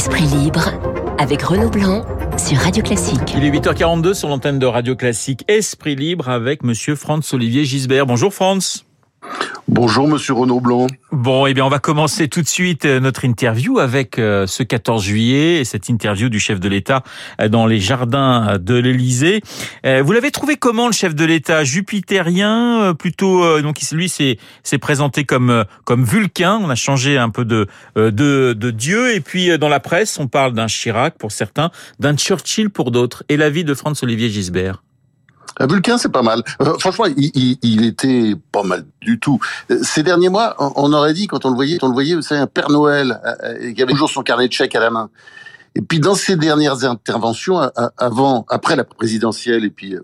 Esprit libre avec Renaud Blanc sur Radio Classique. Il est 8h42 sur l'antenne de Radio Classique. Esprit libre avec monsieur Franz Olivier Gisbert. Bonjour Franz. Bonjour Monsieur Renaud Blanc. Bon, eh bien, on va commencer tout de suite euh, notre interview avec euh, ce 14 juillet, cette interview du chef de l'État euh, dans les jardins de l'Élysée. Vous l'avez trouvé comment le chef de l'État? Jupitérien, plutôt donc lui s'est présenté comme comme Vulcain. On a changé un peu de de de Dieu et puis dans la presse on parle d'un Chirac pour certains, d'un Churchill pour d'autres. Et l'avis de Franz Olivier Gisbert? Un Vulcain, c'est pas mal. Euh, franchement, il, il, il, était pas mal du tout. Euh, ces derniers mois, on, aurait dit, quand on le voyait, on le voyait, vous savez, un Père Noël, euh, qui avait toujours son carnet de chèques à la main. Et puis dans ces dernières interventions, avant, après la présidentielle et puis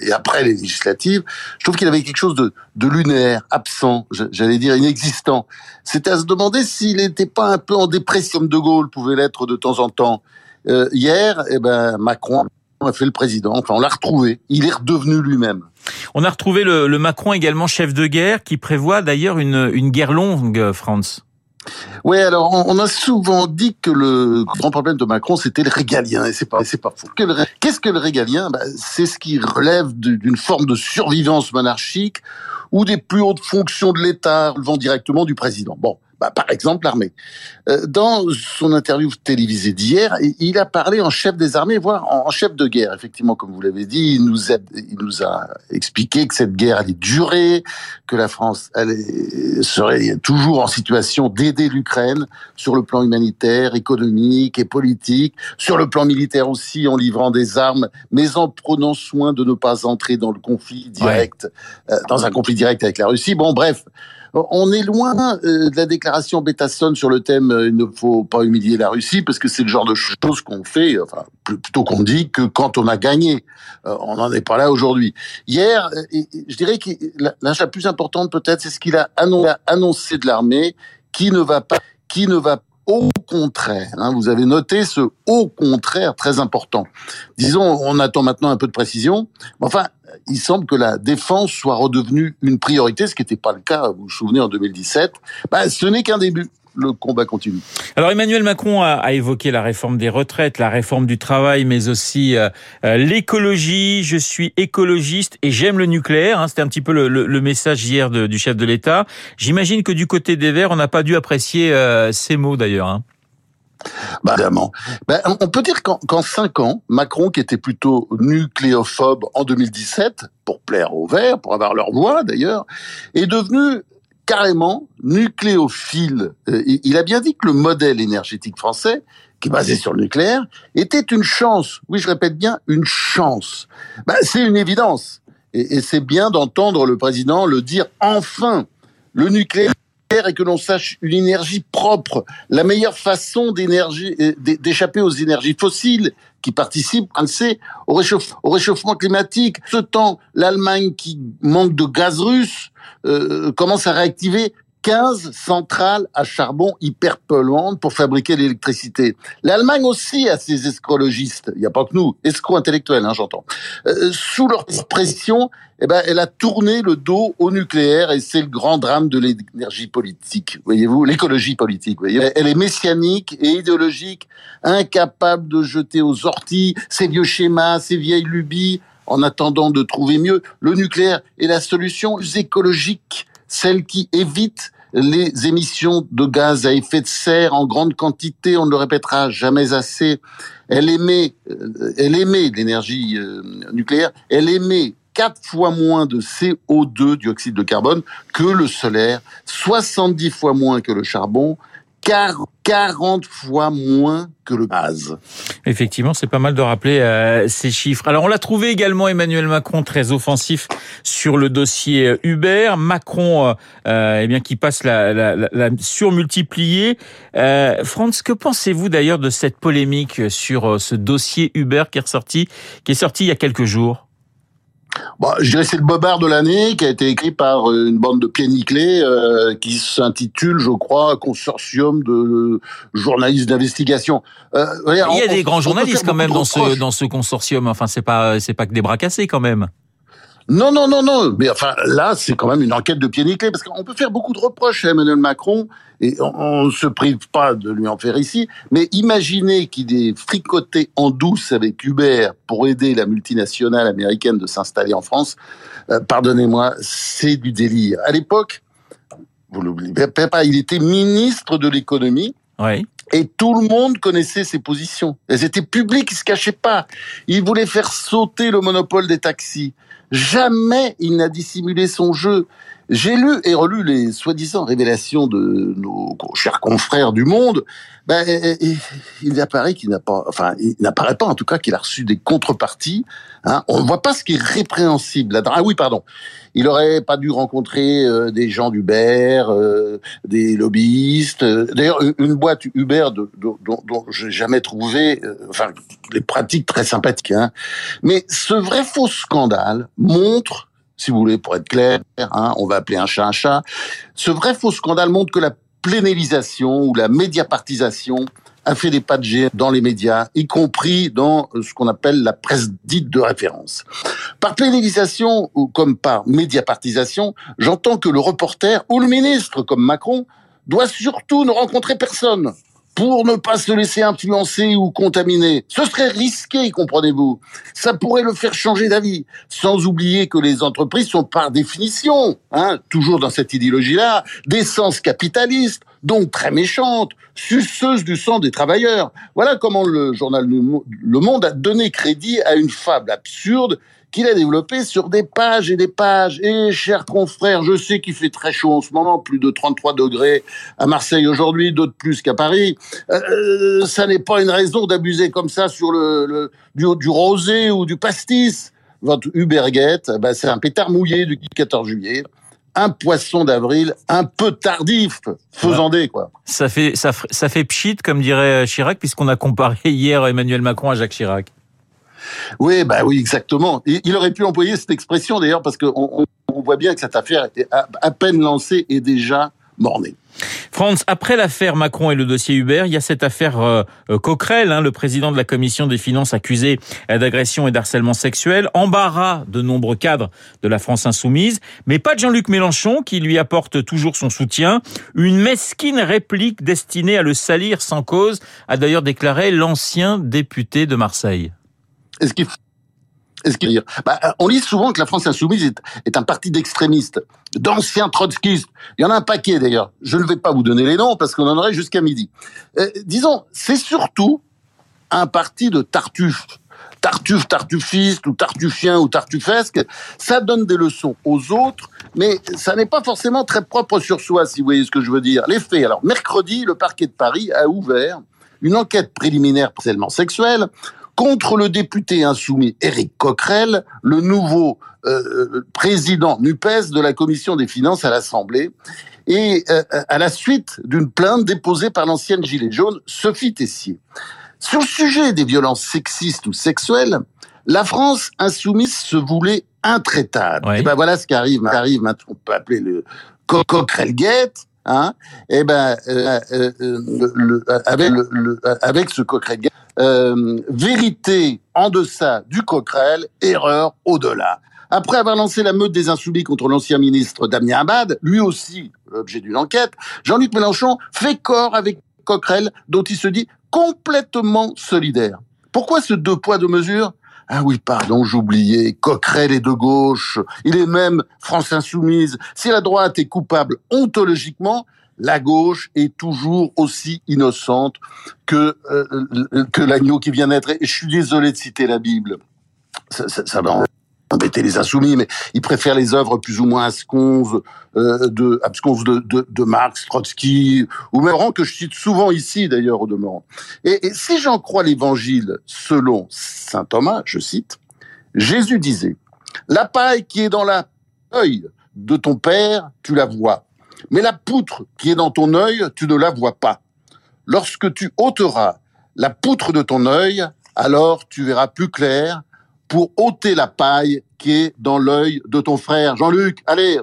et après les législatives, je trouve qu'il avait quelque chose de, de lunaire, absent, j'allais dire inexistant. C'était à se demander s'il n'était pas un peu en dépression, comme De Gaulle pouvait l'être de temps en temps. Euh, hier, eh ben Macron on a fait le président. Enfin, on l'a retrouvé. Il est redevenu lui-même. On a retrouvé le, Macron également chef de guerre, qui prévoit d'ailleurs une, une guerre longue, France. Oui, alors on a souvent dit que le grand problème de Macron c'était le régalien et c'est pas c'est pas faux. Qu'est-ce que le régalien? Bah, C'est ce qui relève d'une forme de survivance monarchique ou des plus hautes fonctions de l'État relevant directement du président. Bon, bah, par exemple l'armée. Euh, dans son interview télévisée d'hier, il a parlé en chef des armées, voire en chef de guerre. Effectivement, comme vous l'avez dit, il nous, a, il nous a expliqué que cette guerre allait durer, que la France allait, serait toujours en situation d'aider l'Ukraine sur le plan humanitaire, économique et politique, sur le plan militaire aussi, en livrant des armes, mais en prenant soin de ne pas entrer dans le conflit direct, euh, dans un conflit direct avec la Russie. Bon, bref. On est loin euh, de la déclaration Bétasson sur le thème euh, il ne faut pas humilier la Russie parce que c'est le genre de choses qu'on fait, enfin plutôt qu'on dit que quand on a gagné. Euh, on n'en est pas là aujourd'hui. Hier, je dirais que la plus importante peut-être, c'est ce qu'il a annoncé de l'armée qui ne va pas, qui ne va au contraire. Hein, vous avez noté ce au contraire très important. Disons, on attend maintenant un peu de précision. Enfin, il semble que la défense soit redevenue une priorité, ce qui n'était pas le cas, vous vous souvenez, en 2017. Bah, ce n'est qu'un début le combat continue. Alors Emmanuel Macron a, évoqué la réforme des retraites, la réforme du travail, mais aussi euh, euh, l'écologie. Je suis écologiste et j'aime le nucléaire. Hein. C'était un petit peu le, message hier du chef de l'État. J'imagine que du côté des Verts, on n'a pas dû apprécier euh, ces mots d'ailleurs. Hein. Bah, évidemment. Ben, on peut dire qu'en cinq ans, Macron, qui était plutôt nucléophobe en 2017, pour plaire aux Verts, pour avoir leur voix d'ailleurs, est devenu carrément nucléophile. Euh, il a bien dit que le modèle énergétique français, qui est basé sur le nucléaire, était une chance. Oui, je répète bien, une chance. Ben, c'est une évidence. Et, et c'est bien d'entendre le président le dire enfin. Le nucléaire et que l'on sache une énergie propre, la meilleure façon euh, d'échapper aux énergies fossiles qui participent, on le sait, au, au réchauffement climatique. Ce temps, l'Allemagne qui manque de gaz russe euh, commence à réactiver 15 centrales à charbon hyper polluantes pour fabriquer l'électricité. L'Allemagne aussi a ses escrologistes. Il n'y a pas que nous, escrocs intellectuels, hein, j'entends. Euh, sous leur pression, eh ben, elle a tourné le dos au nucléaire et c'est le grand drame de l'énergie politique. Voyez-vous, l'écologie politique. Elle est messianique et idéologique, incapable de jeter aux orties ces vieux schémas, ces vieilles lubies en attendant de trouver mieux. Le nucléaire est la solution écologique celle qui évite les émissions de gaz à effet de serre en grande quantité, on ne le répétera jamais assez. Elle émet, euh, elle émet l'énergie euh, nucléaire, elle émet quatre fois moins de CO2, dioxyde de carbone, que le solaire, 70 fois moins que le charbon, 40 fois moins que le gaz. Effectivement, c'est pas mal de rappeler euh, ces chiffres. Alors, on l'a trouvé également Emmanuel Macron très offensif sur le dossier euh, Uber. Macron, euh, euh, eh bien, qui passe la, la, la surmultiplier. Euh, Franz, que pensez-vous d'ailleurs de cette polémique sur ce dossier Uber qui est ressorti, qui est sorti il y a quelques jours? Bon, je dirais c'est le bobard de l'année qui a été écrit par euh, une bande de pieds nickelés euh, qui s'intitule, je crois, Consortium de journalistes d'investigation. Euh, il y a des grands journalistes quand même dans ce dans ce consortium. Enfin, c'est pas c'est pas que des bras cassés quand même. Non, non, non, non. Mais enfin, là, c'est quand même une enquête de pied nickelé, parce qu'on peut faire beaucoup de reproches à Emmanuel Macron, et on ne se prive pas de lui en faire ici. Mais imaginez qu'il ait fricoté en douce avec Uber pour aider la multinationale américaine de s'installer en France. Euh, pardonnez-moi, c'est du délire. À l'époque, vous l'oubliez pas, il était ministre de l'économie. Oui. Et tout le monde connaissait ses positions. Elles étaient publiques, il se cachait pas. Il voulait faire sauter le monopole des taxis. Jamais il n'a dissimulé son jeu. J'ai lu et relu les soi-disant révélations de nos chers confrères du Monde. Ben, il apparaît qu'il n'a pas, enfin, il n'apparaît pas en tout cas qu'il a reçu des contreparties. Hein. On ne voit pas ce qui est répréhensible. Ah oui, pardon. Il aurait pas dû rencontrer euh, des gens d'Uber, euh, des lobbyistes. D'ailleurs, une boîte Uber dont, dont, dont j'ai jamais trouvé, euh, enfin, les pratiques très sympathiques. Hein. Mais ce vrai faux scandale montre si vous voulez, pour être clair, hein, on va appeler un chat un chat. Ce vrai faux scandale montre que la plénélisation ou la médiapartisation a fait des pas de géant dans les médias, y compris dans ce qu'on appelle la presse dite de référence. Par plénélisation ou comme par médiapartisation, j'entends que le reporter ou le ministre, comme Macron, doit surtout ne rencontrer personne pour ne pas se laisser influencer ou contaminer. Ce serait risqué, comprenez-vous. Ça pourrait le faire changer d'avis. Sans oublier que les entreprises sont par définition, hein, toujours dans cette idéologie-là, d'essence capitaliste, donc très méchantes, suceuses du sang des travailleurs. Voilà comment le journal Le Monde a donné crédit à une fable absurde qu'il a développé sur des pages et des pages. Et chers confrères, je sais qu'il fait très chaud en ce moment, plus de 33 degrés à Marseille aujourd'hui, d'autres plus qu'à Paris. Euh, euh, ça n'est pas une raison d'abuser comme ça sur le, le du, rosé ou du pastis. Votre Uberguette, eh ben c'est un pétard mouillé du 14 juillet un poisson d'avril un peu tardif, faisant des quoi. Ça fait ça, ça fait pchit comme dirait Chirac puisqu'on a comparé hier Emmanuel Macron à Jacques Chirac. Oui, bah oui, exactement. Il aurait pu employer cette expression d'ailleurs parce qu'on on voit bien que cette affaire était à peine lancée et déjà Franz, après l'affaire Macron et le dossier Uber, il y a cette affaire euh, euh, Coquerel, hein, le président de la commission des finances accusé euh, d'agression et d'harcèlement sexuel, embarras de nombreux cadres de la France insoumise, mais pas de Jean-Luc Mélenchon qui lui apporte toujours son soutien. Une mesquine réplique destinée à le salir sans cause, a d'ailleurs déclaré l'ancien député de Marseille. Est-ce qu'il bah, On lit souvent que la France insoumise est, est un parti d'extrémistes, d'anciens trotskistes. Il y en a un paquet d'ailleurs. Je ne vais pas vous donner les noms parce qu'on en aurait jusqu'à midi. Euh, disons, c'est surtout un parti de tartuffes. Tartuffe, tartuffiste ou tartuffien ou tartuffesque, ça donne des leçons aux autres, mais ça n'est pas forcément très propre sur soi, si vous voyez ce que je veux dire. Les faits. Alors, mercredi, le parquet de Paris a ouvert une enquête préliminaire pour harcèlement sexuel contre le député insoumis Éric Coquerel, le nouveau euh, président NUPES de la commission des finances à l'Assemblée, et euh, à la suite d'une plainte déposée par l'ancienne gilet jaune Sophie Tessier. Sur le sujet des violences sexistes ou sexuelles, la France insoumise se voulait intraitable. Et ben voilà ce qui arrive, arrive maintenant, on peut appeler le Coquerel-Gate, hein, et eh ben euh, euh, le, avec, le, avec ce Coquerel euh, vérité en deçà du Coquerel, erreur au-delà. Après avoir lancé la meute des insoumis contre l'ancien ministre Damien Abad, lui aussi l'objet d'une enquête, Jean-Luc Mélenchon fait corps avec Coquerel, dont il se dit complètement solidaire. Pourquoi ce deux poids deux mesures? Ah oui, pardon, j'oubliais. Coquerel est de gauche. Il est même France insoumise. Si la droite est coupable ontologiquement, la gauche est toujours aussi innocente que euh, que l'agneau qui vient d'être. Je suis désolé de citer la Bible. Ça, ça, ça va embêter les insoumis, mais ils préfèrent les œuvres plus ou moins absconses euh, de, de, de, de, Marx, Trotsky, ou même que je cite souvent ici d'ailleurs au demeurant. Et, et si j'en crois l'évangile selon saint Thomas, je cite, Jésus disait, la paille qui est dans la œil de ton père, tu la vois. Mais la poutre qui est dans ton œil, tu ne la vois pas. Lorsque tu ôteras la poutre de ton œil, alors tu verras plus clair pour ôter la paille qui est dans l'œil de ton frère. Jean-Luc, allez,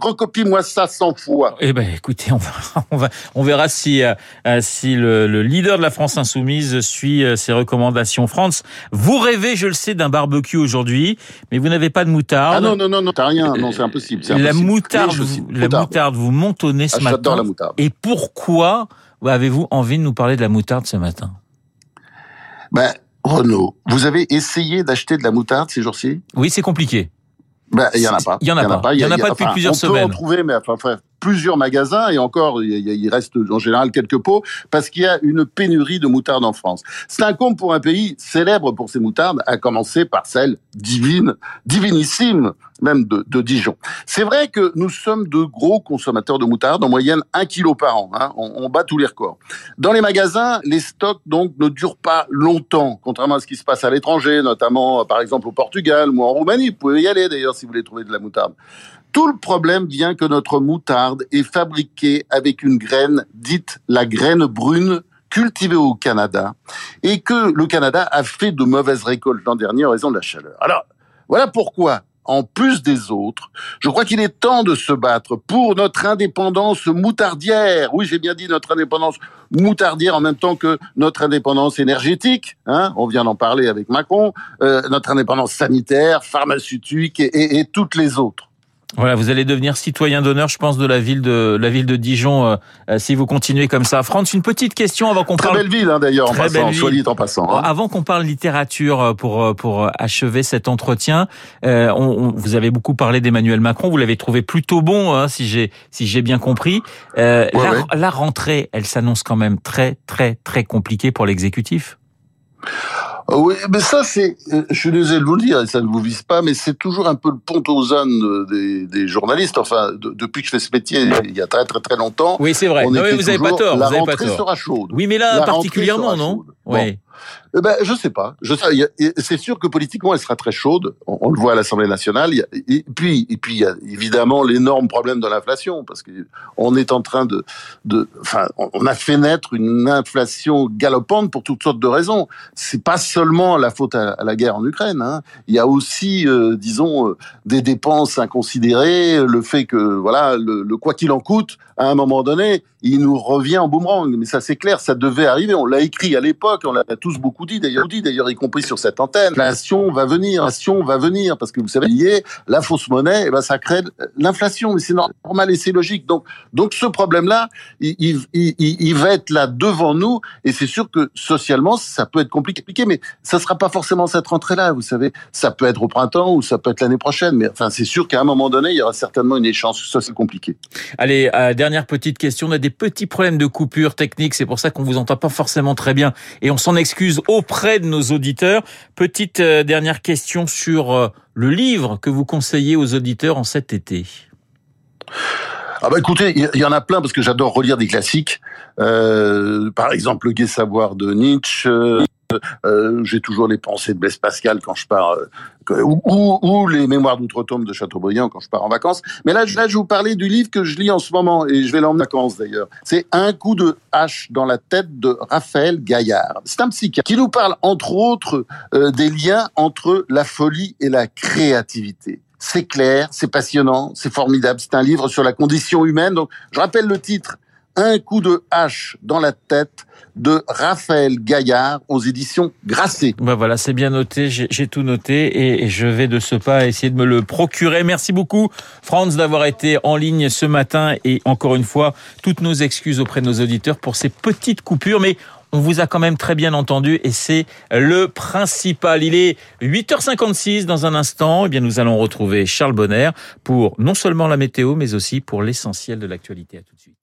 recopie-moi ça 100 fois. Eh ben, écoutez, on, va, on, va, on verra si, euh, euh, si le, le, leader de la France insoumise suit euh, ses recommandations. France, vous rêvez, je le sais, d'un barbecue aujourd'hui, mais vous n'avez pas de moutarde. Ah non, non, non, non, t'as rien. Non, c'est impossible. La moutarde, vous, la moutarde, vous montonnez ce ah, matin. la moutarde. Et pourquoi avez-vous envie de nous parler de la moutarde ce matin? Ben, Renaud, vous avez essayé d'acheter de la moutarde ces jours-ci? Oui, c'est compliqué. Ben, il y en a pas. Il y en a, pas. Il y en a, pas depuis plusieurs semaines. On peut en trouver, mais enfin, plusieurs magasins et encore, il reste en général quelques pots parce qu'il y a une pénurie de moutarde en France. C'est un compte pour un pays célèbre pour ses moutardes, à commencer par celle divine, divinissime même de, Dijon. C'est vrai que nous sommes de gros consommateurs de moutarde, en moyenne un kilo par an. Hein. On, on, bat tous les records. Dans les magasins, les stocks donc ne durent pas longtemps, contrairement à ce qui se passe à l'étranger, notamment par exemple au Portugal ou en Roumanie. Vous pouvez y aller d'ailleurs si vous voulez trouver de la moutarde. Tout le problème vient que notre moutarde est fabriquée avec une graine dite la graine brune cultivée au Canada et que le Canada a fait de mauvaises récoltes l'an dernier en raison de la chaleur. Alors, voilà pourquoi en plus des autres, je crois qu'il est temps de se battre pour notre indépendance moutardière. Oui, j'ai bien dit notre indépendance moutardière en même temps que notre indépendance énergétique. Hein, on vient d'en parler avec Macron. Euh, notre indépendance sanitaire, pharmaceutique et toutes les autres. Voilà, vous allez devenir citoyen d'honneur, je pense, de la ville de la ville de Dijon euh, euh, si vous continuez comme ça. France, une petite question avant qu'on parle. Très belle ville hein, d'ailleurs, en passant, soit dit en passant. Hein. Avant qu'on parle littérature euh, pour pour achever cet entretien, on, vous avez beaucoup parlé d'Emmanuel Macron. Vous l'avez trouvé plutôt bon, hein, si j'ai si j'ai bien compris. la, la rentrée, elle s'annonce quand même très très très compliquée pour l'exécutif. Ah oui, mais ça, c'est, euh, je suis désolé de vous le dire, et ça ne vous vise pas, mais c'est toujours un peu le pont aux ânes des, des journalistes. Enfin, depuis que je fais ce métier, il y a très très très longtemps. Oui, c'est vrai. Non, mais vous n'avez pas tort. La vous avez pas tort. sera chaude. Oui, mais là, particulièrement, non Oui. Eh ben, je sais pas. Je sais, c'est sûr que politiquement, elle sera très chaude. On, le voit à l'Assemblée nationale. et puis, et puis, il y a évidemment l'énorme problème de l'inflation, parce que on est en train de, de, enfin, on a fait naître une inflation galopante pour toutes sortes de raisons. C'est pas seulement la faute à, la guerre en Ukraine. Hein. Il y a aussi, euh, disons, euh, des dépenses inconsidérées, le fait que, voilà, le, le quoi qu'il en coûte, à un moment donné, il nous revient en boomerang. Mais ça, c'est clair, ça devait arriver. On l'a écrit à l'époque, on l'a tous beaucoup dit d'ailleurs, dit d'ailleurs, y compris sur cette antenne. L'inflation va venir, l'inflation va venir, parce que vous savez, lié, la fausse monnaie, eh ben, ça crée l'inflation, mais c'est normal et c'est logique. Donc, donc ce problème-là, il, il, il, il, va être là devant nous, et c'est sûr que socialement, ça peut être compliqué, mais ça sera pas forcément cette rentrée-là, vous savez. Ça peut être au printemps ou ça peut être l'année prochaine, mais enfin, c'est sûr qu'à un moment donné, il y aura certainement une échéance sociale compliquée. Allez, euh, dernière petite question. On a des petits problèmes de coupure technique, c'est pour ça qu'on vous entend pas forcément très bien, et on s'en excuse auprès de nos auditeurs. Petite euh, dernière question sur euh, le livre que vous conseillez aux auditeurs en cet été. Ah bah écoutez, il y, en a plein parce que j'adore relire des classiques. Euh, par exemple, Le Gai Savoir de Nietzsche. Euh, j'ai toujours les pensées de Blaise Pascal quand je pars, euh, ou, les mémoires d'outre-tombe de Chateaubriand quand je pars en vacances. Mais là, là, je vous parler du livre que je lis en ce moment, et je vais l'emmener en vacances d'ailleurs. C'est Un coup de hache dans la tête de Raphaël Gaillard. C'est un psychiatre qui nous parle entre autres euh, des liens entre la folie et la créativité. C'est clair, c'est passionnant, c'est formidable. C'est un livre sur la condition humaine. Donc, je rappelle le titre Un coup de hache dans la tête de Raphaël Gaillard aux éditions Grasset. Ben voilà, c'est bien noté, j'ai tout noté et je vais de ce pas essayer de me le procurer. Merci beaucoup Franz d'avoir été en ligne ce matin et encore une fois, toutes nos excuses auprès de nos auditeurs pour ces petites coupures, mais on vous a quand même très bien entendu et c'est le principal. Il est 8h56 dans un instant. Eh bien, nous allons retrouver Charles Bonner pour non seulement la météo, mais aussi pour l'essentiel de l'actualité. À tout de suite.